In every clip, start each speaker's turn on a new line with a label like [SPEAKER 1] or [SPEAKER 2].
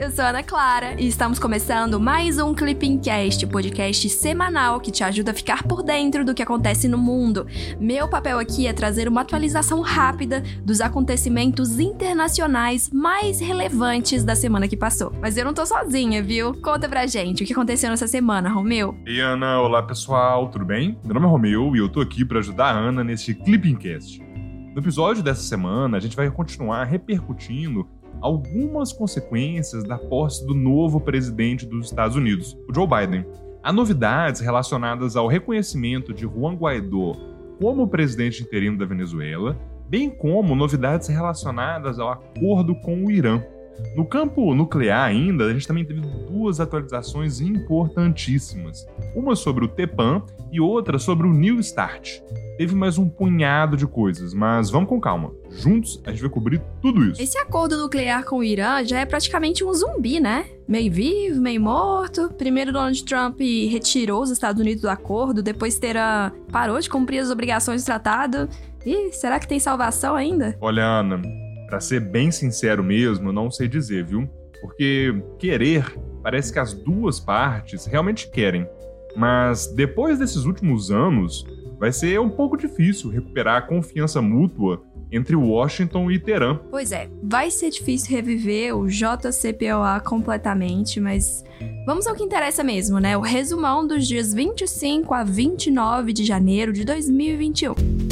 [SPEAKER 1] eu sou Ana Clara e estamos começando mais um Clipping Cast, podcast semanal que te ajuda a ficar por dentro do que acontece no mundo. Meu papel aqui é trazer uma atualização rápida dos acontecimentos internacionais mais relevantes da semana que passou. Mas eu não tô sozinha, viu? Conta pra gente o que aconteceu nessa semana, Romeu.
[SPEAKER 2] Ei, Ana, olá pessoal, tudo bem? Meu nome é Romeu e eu tô aqui para ajudar a Ana neste Clipping Cast. No episódio dessa semana, a gente vai continuar repercutindo algumas consequências da posse do novo presidente dos Estados Unidos, o Joe Biden. Há novidades relacionadas ao reconhecimento de Juan Guaidó como presidente interino da Venezuela, bem como novidades relacionadas ao acordo com o Irã. No campo nuclear ainda, a gente também teve duas atualizações importantíssimas. Uma sobre o TEPAN e outra sobre o New START. Teve mais um punhado de coisas, mas vamos com calma. Juntos a gente vai cobrir tudo isso.
[SPEAKER 1] Esse acordo nuclear com o Irã já é praticamente um zumbi, né? Meio vivo, meio morto. Primeiro Donald Trump retirou os Estados Unidos do acordo, depois Teherã parou de cumprir as obrigações do tratado. E será que tem salvação ainda?
[SPEAKER 2] Olha, Ana, para ser bem sincero mesmo, não sei dizer, viu? Porque querer parece que as duas partes realmente querem. Mas depois desses últimos anos, vai ser um pouco difícil recuperar a confiança mútua entre Washington e Teherã.
[SPEAKER 1] Pois é, vai ser difícil reviver o JCPOA completamente, mas vamos ao que interessa mesmo, né? O resumão dos dias 25 a 29 de janeiro de 2021.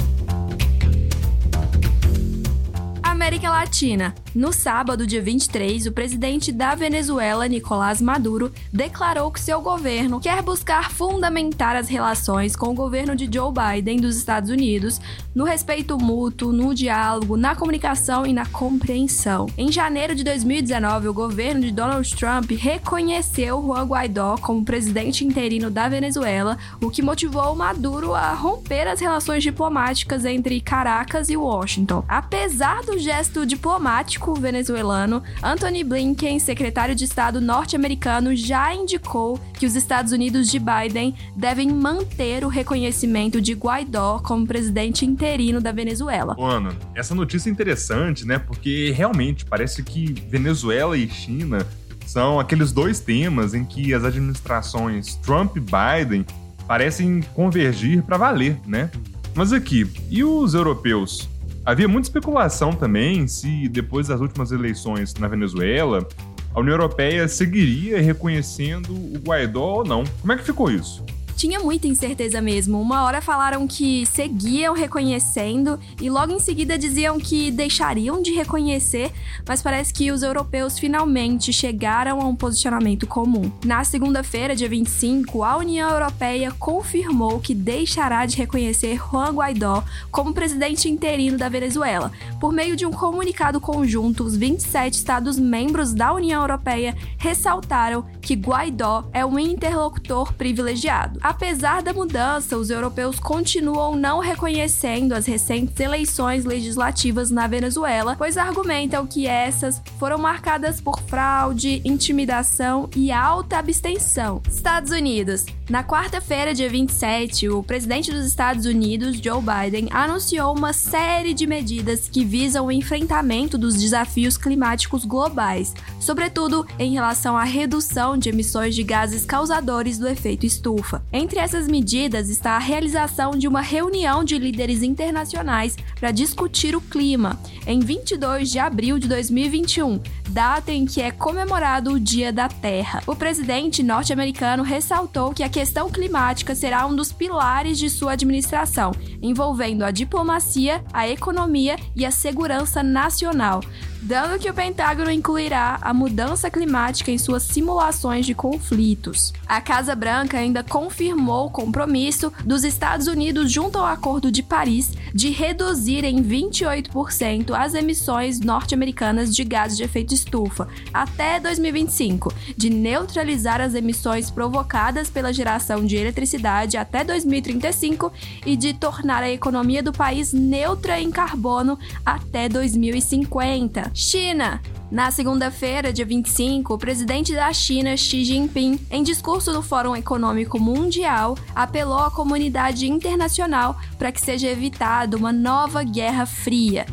[SPEAKER 1] América Latina. No sábado, dia 23, o presidente da Venezuela, Nicolás Maduro, declarou que seu governo quer buscar fundamentar as relações com o governo de Joe Biden dos Estados Unidos no respeito mútuo, no diálogo, na comunicação e na compreensão. Em janeiro de 2019, o governo de Donald Trump reconheceu Juan Guaidó como presidente interino da Venezuela, o que motivou Maduro a romper as relações diplomáticas entre Caracas e Washington. Apesar do gesto diplomático venezuelano, Anthony Blinken, secretário de Estado norte-americano, já indicou que os Estados Unidos de Biden devem manter o reconhecimento de Guaidó como presidente interino da Venezuela.
[SPEAKER 2] Ô, Ana, essa notícia é interessante, né? Porque realmente parece que Venezuela e China são aqueles dois temas em que as administrações Trump e Biden parecem convergir para valer, né? Mas aqui, e os europeus? Havia muita especulação também se, depois das últimas eleições na Venezuela, a União Europeia seguiria reconhecendo o Guaidó ou não. Como é que ficou isso?
[SPEAKER 1] Tinha muita incerteza mesmo. Uma hora falaram que seguiam reconhecendo e logo em seguida diziam que deixariam de reconhecer, mas parece que os europeus finalmente chegaram a um posicionamento comum. Na segunda-feira, dia 25, a União Europeia confirmou que deixará de reconhecer Juan Guaidó como presidente interino da Venezuela. Por meio de um comunicado conjunto, os 27 Estados-membros da União Europeia ressaltaram que Guaidó é um interlocutor privilegiado. Apesar da mudança, os europeus continuam não reconhecendo as recentes eleições legislativas na Venezuela, pois argumentam que essas foram marcadas por fraude, intimidação e alta abstenção. Estados Unidos. Na quarta-feira, dia 27, o presidente dos Estados Unidos, Joe Biden, anunciou uma série de medidas que visam o enfrentamento dos desafios climáticos globais, sobretudo em relação à redução de emissões de gases causadores do efeito estufa. Entre essas medidas está a realização de uma reunião de líderes internacionais para discutir o clima, em 22 de abril de 2021, data em que é comemorado o Dia da Terra. O presidente norte-americano ressaltou que a questão climática será um dos pilares de sua administração, envolvendo a diplomacia, a economia e a segurança nacional dando que o Pentágono incluirá a mudança climática em suas simulações de conflitos. A Casa Branca ainda confirmou o compromisso dos Estados Unidos junto ao Acordo de Paris de reduzir em 28% as emissões norte-americanas de gases de efeito estufa até 2025, de neutralizar as emissões provocadas pela geração de eletricidade até 2035 e de tornar a economia do país neutra em carbono até 2050. China. Na segunda-feira, dia 25, o presidente da China, Xi Jinping, em discurso no Fórum Econômico Mundial, apelou à comunidade internacional para que seja evitada uma nova Guerra Fria.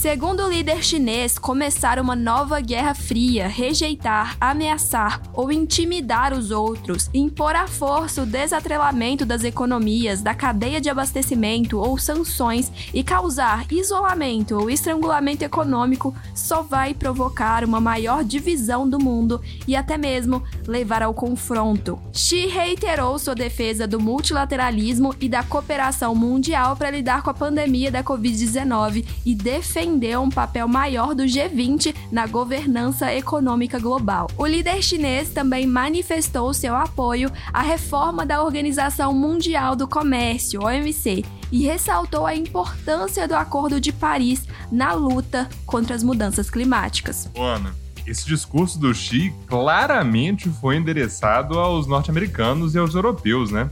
[SPEAKER 1] Segundo o líder chinês, começar uma nova guerra fria, rejeitar, ameaçar ou intimidar os outros, impor à força o desatrelamento das economias, da cadeia de abastecimento ou sanções e causar isolamento ou estrangulamento econômico só vai provocar uma maior divisão do mundo e até mesmo levar ao confronto. Xi reiterou sua defesa do multilateralismo e da cooperação mundial para lidar com a pandemia da Covid-19 e um papel maior do G20 na governança econômica global. O líder chinês também manifestou seu apoio à reforma da Organização Mundial do Comércio, OMC, e ressaltou a importância do Acordo de Paris na luta contra as mudanças climáticas.
[SPEAKER 2] Ana, esse discurso do Xi claramente foi endereçado aos norte-americanos e aos europeus, né?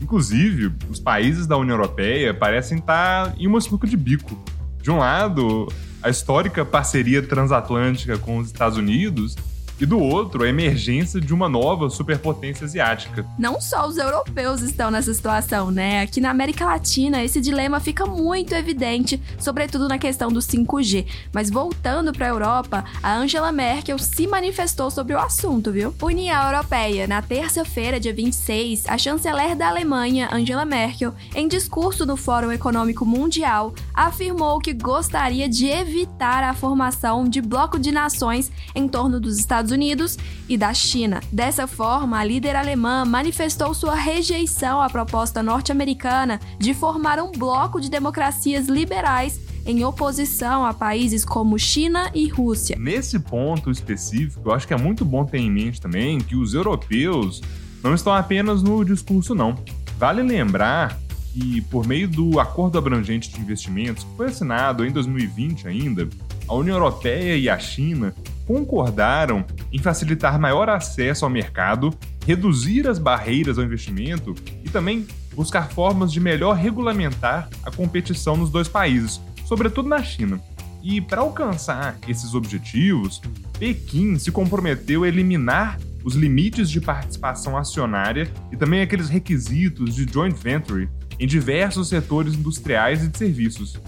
[SPEAKER 2] Inclusive, os países da União Europeia parecem estar em uma sinuca de bico. De um lado, a histórica parceria transatlântica com os Estados Unidos e do outro, a emergência de uma nova superpotência asiática.
[SPEAKER 1] Não só os europeus estão nessa situação, né? Aqui na América Latina, esse dilema fica muito evidente, sobretudo na questão do 5G. Mas voltando para a Europa, a Angela Merkel se manifestou sobre o assunto, viu? União Europeia, na terça-feira, dia 26, a chanceler da Alemanha, Angela Merkel, em discurso no Fórum Econômico Mundial, afirmou que gostaria de evitar a formação de bloco de nações em torno dos Estados Estados Unidos e da China. Dessa forma, a líder alemã manifestou sua rejeição à proposta norte-americana de formar um bloco de democracias liberais em oposição a países como China e Rússia.
[SPEAKER 2] Nesse ponto específico, eu acho que é muito bom ter em mente também que os europeus não estão apenas no discurso, não. Vale lembrar que, por meio do Acordo Abrangente de Investimentos, que foi assinado em 2020 ainda, a União Europeia e a China concordaram em facilitar maior acesso ao mercado, reduzir as barreiras ao investimento e também buscar formas de melhor regulamentar a competição nos dois países, sobretudo na China. E para alcançar esses objetivos, Pequim se comprometeu a eliminar os limites de participação acionária e também aqueles requisitos de joint venture em diversos setores industriais e de serviços.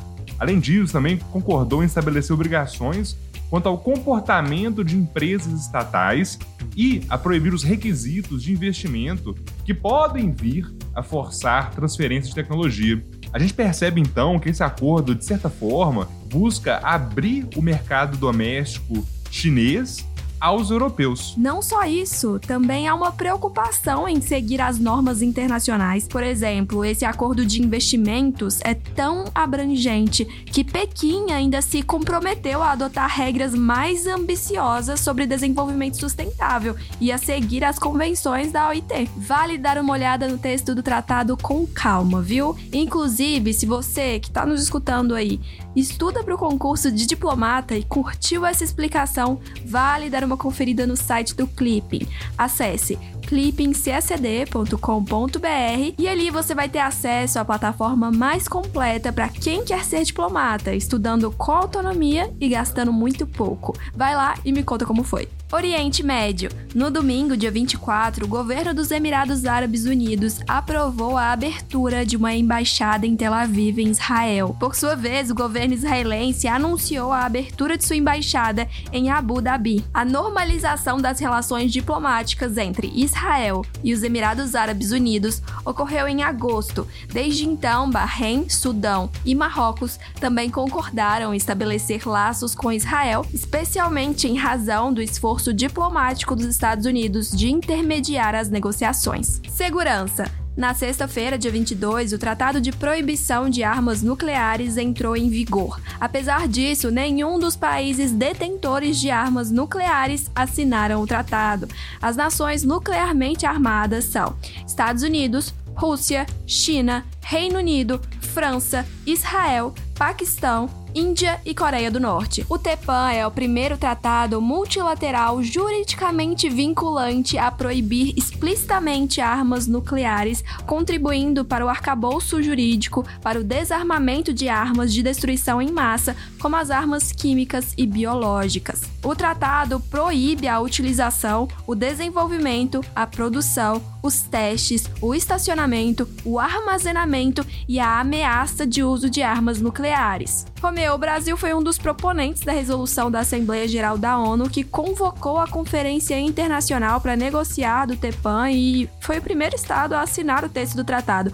[SPEAKER 2] Além disso, também concordou em estabelecer obrigações quanto ao comportamento de empresas estatais e a proibir os requisitos de investimento que podem vir a forçar transferência de tecnologia. A gente percebe então que esse acordo, de certa forma, busca abrir o mercado doméstico chinês aos europeus.
[SPEAKER 1] Não só isso, também há uma preocupação em seguir as normas internacionais. Por exemplo, esse acordo de investimentos é tão abrangente que Pequim ainda se comprometeu a adotar regras mais ambiciosas sobre desenvolvimento sustentável e a seguir as convenções da OIT. Vale dar uma olhada no texto do tratado com calma, viu? Inclusive, se você que está nos escutando aí estuda para o concurso de diplomata e curtiu essa explicação, vale dar uma conferida no site do Clipping. Acesse clippingcsd.com.br e ali você vai ter acesso à plataforma mais completa para quem quer ser diplomata, estudando com autonomia e gastando muito pouco. Vai lá e me conta como foi. Oriente Médio. No domingo, dia 24, o governo dos Emirados Árabes Unidos aprovou a abertura de uma embaixada em Tel Aviv, em Israel. Por sua vez, o governo israelense anunciou a abertura de sua embaixada em Abu Dhabi. A normalização das relações diplomáticas entre Israel e os Emirados Árabes Unidos ocorreu em agosto. Desde então, Bahrein, Sudão e Marrocos também concordaram em estabelecer laços com Israel, especialmente em razão do esforço diplomático dos Estados Unidos de intermediar as negociações. Segurança. Na sexta-feira, dia 22, o Tratado de Proibição de Armas Nucleares entrou em vigor. Apesar disso, nenhum dos países detentores de armas nucleares assinaram o tratado. As nações nuclearmente armadas são Estados Unidos, Rússia, China, Reino Unido, França, Israel, Paquistão, Índia e Coreia do Norte. O TEPAN é o primeiro tratado multilateral juridicamente vinculante a proibir explicitamente armas nucleares, contribuindo para o arcabouço jurídico para o desarmamento de armas de destruição em massa, como as armas químicas e biológicas. O tratado proíbe a utilização, o desenvolvimento, a produção, os testes, o estacionamento, o armazenamento e a ameaça de uso de armas nucleares. O Brasil foi um dos proponentes da resolução da Assembleia Geral da ONU que convocou a Conferência Internacional para negociar do TEPAN e foi o primeiro estado a assinar o texto do tratado.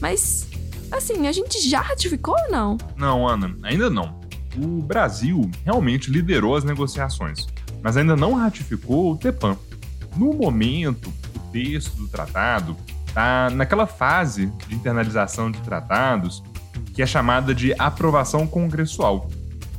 [SPEAKER 1] Mas, assim, a gente já ratificou ou não?
[SPEAKER 2] Não, Ana, ainda não. O Brasil realmente liderou as negociações, mas ainda não ratificou o TEPAN. No momento, o texto do tratado está naquela fase de internalização de tratados que é chamada de aprovação congressual.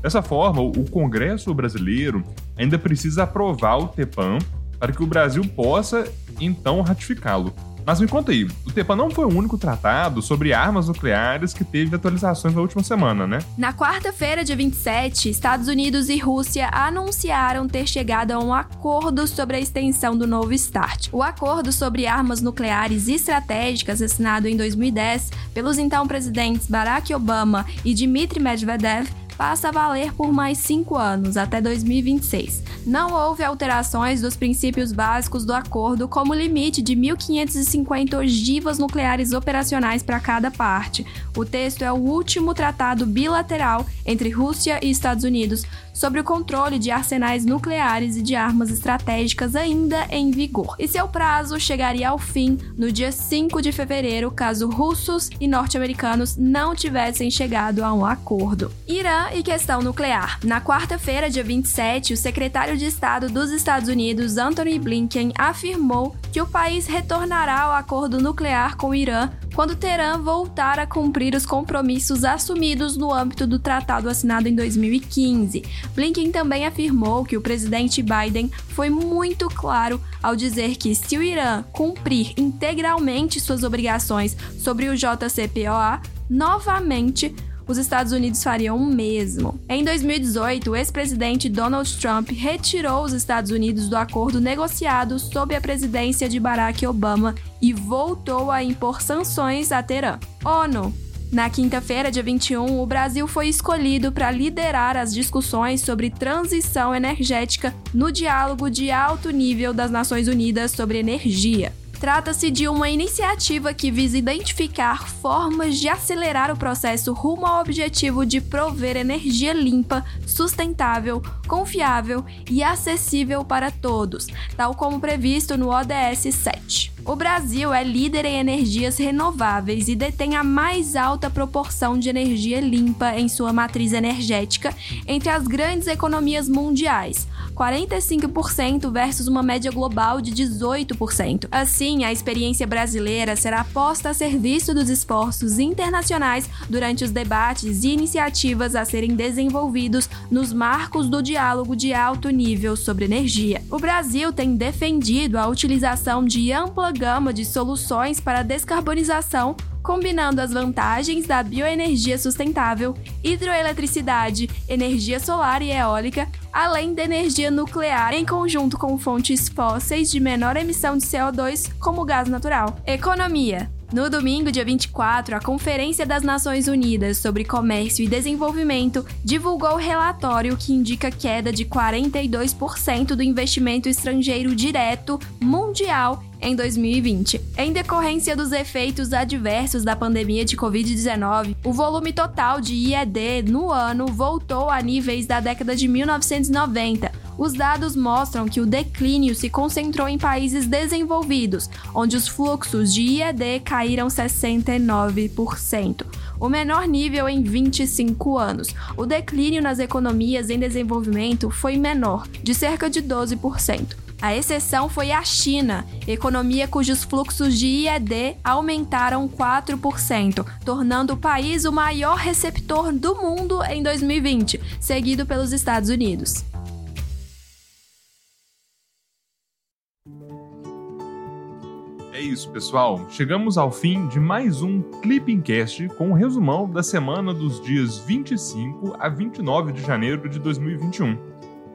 [SPEAKER 2] Dessa forma, o Congresso brasileiro ainda precisa aprovar o TEPAN para que o Brasil possa então ratificá-lo. Mas me conta aí, o TEPA não foi o único tratado sobre armas nucleares que teve atualizações na última semana, né?
[SPEAKER 1] Na quarta-feira, dia 27, Estados Unidos e Rússia anunciaram ter chegado a um acordo sobre a extensão do novo START. O acordo sobre armas nucleares estratégicas, assinado em 2010 pelos então presidentes Barack Obama e Dmitry Medvedev, passa a valer por mais cinco anos, até 2026. Não houve alterações dos princípios básicos do acordo, como o limite de 1.550 ogivas nucleares operacionais para cada parte. O texto é o último tratado bilateral entre Rússia e Estados Unidos sobre o controle de arsenais nucleares e de armas estratégicas ainda em vigor. E seu prazo chegaria ao fim no dia 5 de fevereiro, caso russos e norte-americanos não tivessem chegado a um acordo. Irã e questão nuclear. Na quarta-feira, dia 27, o secretário de Estado dos Estados Unidos, Anthony Blinken, afirmou que o país retornará ao acordo nuclear com o Irã quando Teherã voltar a cumprir os compromissos assumidos no âmbito do tratado assinado em 2015. Blinken também afirmou que o presidente Biden foi muito claro ao dizer que se o Irã cumprir integralmente suas obrigações sobre o JCPOA, novamente os Estados Unidos fariam o mesmo. Em 2018, o ex-presidente Donald Trump retirou os Estados Unidos do acordo negociado sob a presidência de Barack Obama e voltou a impor sanções a Teherã. ONU. Na quinta-feira, dia 21, o Brasil foi escolhido para liderar as discussões sobre transição energética no diálogo de alto nível das Nações Unidas sobre energia. Trata-se de uma iniciativa que visa identificar formas de acelerar o processo rumo ao objetivo de prover energia limpa, sustentável, confiável e acessível para todos, tal como previsto no ODS 7. O Brasil é líder em energias renováveis e detém a mais alta proporção de energia limpa em sua matriz energética entre as grandes economias mundiais, 45% versus uma média global de 18%. Assim, a experiência brasileira será posta a serviço dos esforços internacionais durante os debates e iniciativas a serem desenvolvidos nos marcos do diálogo de alto nível sobre energia. O Brasil tem defendido a utilização de ampla gama de soluções para a descarbonização combinando as vantagens da bioenergia sustentável, hidroeletricidade, energia solar e eólica, além da energia nuclear em conjunto com fontes fósseis de menor emissão de CO2, como o gás natural. Economia. No domingo, dia 24, a Conferência das Nações Unidas sobre Comércio e Desenvolvimento divulgou o relatório que indica queda de 42% do investimento estrangeiro direto mundial em 2020. Em decorrência dos efeitos adversos da pandemia de Covid-19, o volume total de IED no ano voltou a níveis da década de 1990. Os dados mostram que o declínio se concentrou em países desenvolvidos, onde os fluxos de IED caíram 69%, o menor nível em 25 anos. O declínio nas economias em desenvolvimento foi menor, de cerca de 12%. A exceção foi a China, economia cujos fluxos de IED aumentaram 4%, tornando o país o maior receptor do mundo em 2020, seguido pelos Estados Unidos.
[SPEAKER 2] Isso, pessoal. Chegamos ao fim de mais um Clipping Cast com um resumão da semana dos dias 25 a 29 de janeiro de 2021.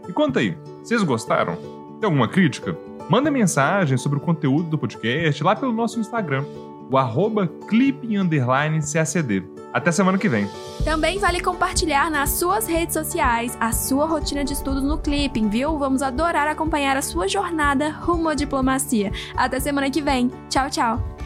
[SPEAKER 2] E conta aí, vocês gostaram? Tem alguma crítica? Manda mensagem sobre o conteúdo do podcast lá pelo nosso Instagram, o arroba clipping__cacd. Até semana que vem.
[SPEAKER 1] Também vale compartilhar nas suas redes sociais a sua rotina de estudos no Clipping, viu? Vamos adorar acompanhar a sua jornada rumo à diplomacia. Até semana que vem. Tchau, tchau.